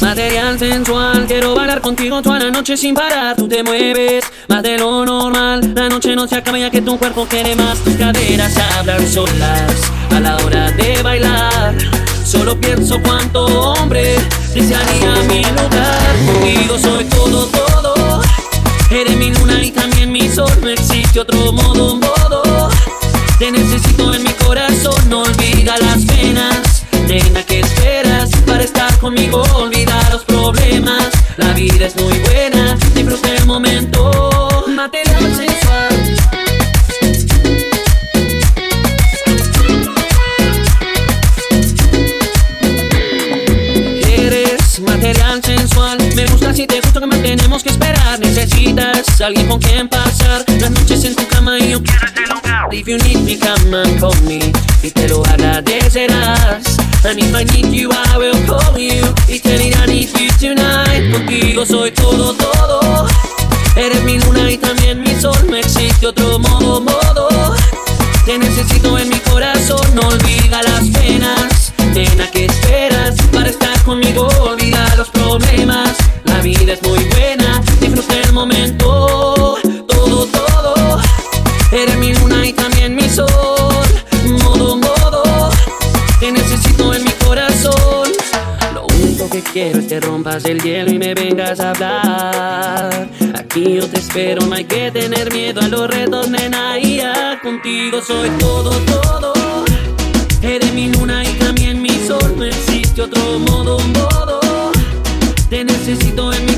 Material sensual, quiero bailar contigo toda la noche sin parar. Tú te mueves más de lo normal, la noche no se acaba ya que tu cuerpo quiere más. Tus caderas hablan solas a la hora de bailar. Solo pienso cuánto hombre desearía mi lugar. Contigo soy todo, todo. Eres mi luna y también mi sol, no existe otro modo, modo. Te necesito en mi corazón, conmigo? Olvida los problemas. La vida es muy buena, disfruta el momento. Material sensual. Eres material sensual. Me gusta si te gusta que mantenemos que esperar. Necesitas alguien con quien pasar las noches en tu cama y yo quiero este lugar. If you need me, come and call me. Y te lo agradecerás. And if I need you, I will call soy todo, todo. Eres mi luna y también mi sol. No existe otro modo, modo. Te necesito en mi corazón, no olvida las penas. Nena, ¿qué esperas para estar conmigo? Que quiero es que rompas el hielo y me vengas a hablar. Aquí yo te espero, no hay que tener miedo a los retos, nena. Y ya contigo soy todo, todo. Eres mi luna y también mi sol, no existe otro modo, modo. Te necesito en mi